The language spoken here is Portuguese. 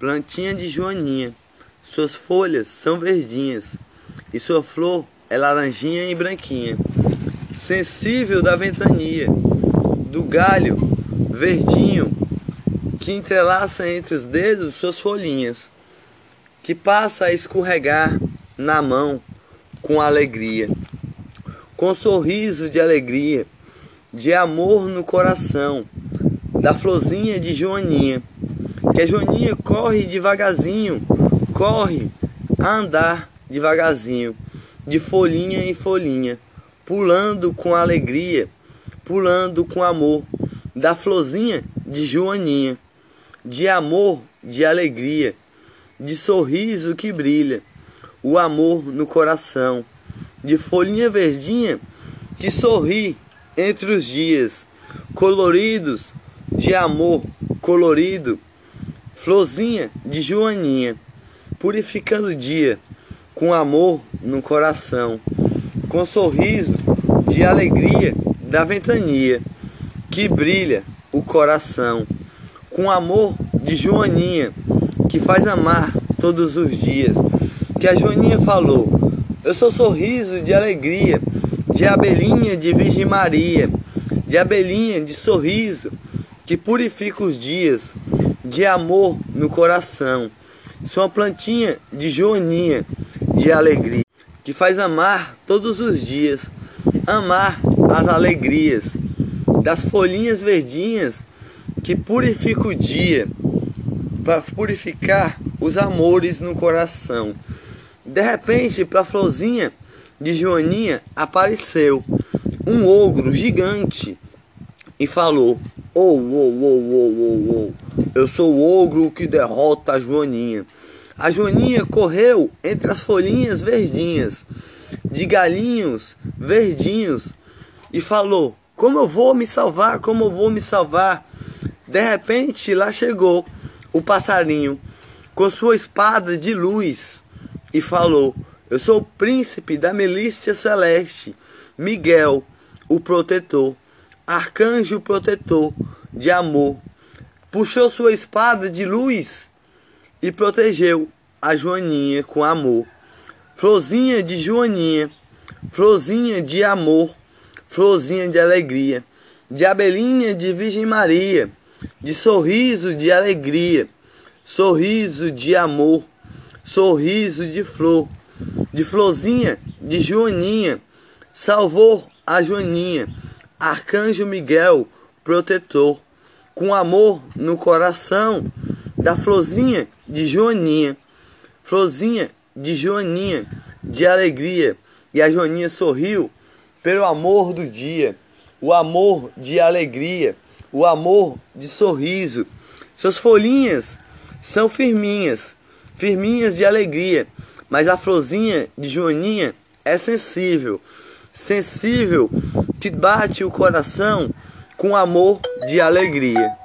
plantinha de joaninha. Suas folhas são verdinhas e sua flor é laranjinha e branquinha. Sensível da ventania, do galho verdinho que entrelaça entre os dedos suas folhinhas, que passa a escorregar na mão com alegria, com sorriso de alegria, de amor no coração, da florzinha de Joaninha, que a Joaninha corre devagarzinho, corre a andar devagarzinho, de folhinha em folhinha, pulando com alegria, pulando com amor, da florzinha de Joaninha, de amor, de alegria, de sorriso que brilha, o amor no coração, de folhinha verdinha que sorri entre os dias, coloridos de amor colorido, florzinha de Joaninha, purificando o dia, com amor no coração, com sorriso de alegria da ventania, que brilha o coração, com amor de Joaninha, que faz amar todos os dias, que a Joaninha falou, eu sou sorriso de alegria, de abelhinha de Virgem Maria, de abelhinha de sorriso, que purifica os dias, de amor no coração. Sou uma plantinha de joaninha, de alegria, que faz amar todos os dias, amar as alegrias, das folhinhas verdinhas que purifica o dia, para purificar os amores no coração. De repente, para a florzinha de Joaninha apareceu um ogro gigante e falou: Oh, oh, oh, oh, oh, oh. Eu sou o ogro que derrota a Joaninha. A Joaninha correu entre as folhinhas verdinhas, de galinhos verdinhos, e falou: Como eu vou me salvar? Como eu vou me salvar? De repente lá chegou o passarinho com sua espada de luz e falou: Eu sou o príncipe da milícia celeste, Miguel, o protetor arcanjo protetor de amor, puxou sua espada de luz e protegeu a Joaninha com amor. Florzinha de Joaninha, florzinha de amor, florzinha de alegria, de abelhinha de Virgem Maria, de sorriso de alegria, sorriso de amor, sorriso de flor, de florzinha de Joaninha, salvou a Joaninha Arcanjo Miguel, protetor, com amor no coração da florzinha de Joaninha, florzinha de Joaninha, de alegria. E a Joaninha sorriu pelo amor do dia, o amor de alegria, o amor de sorriso. Suas folhinhas são firminhas, firminhas de alegria, mas a florzinha de Joaninha é sensível sensível que bate o coração com amor de alegria.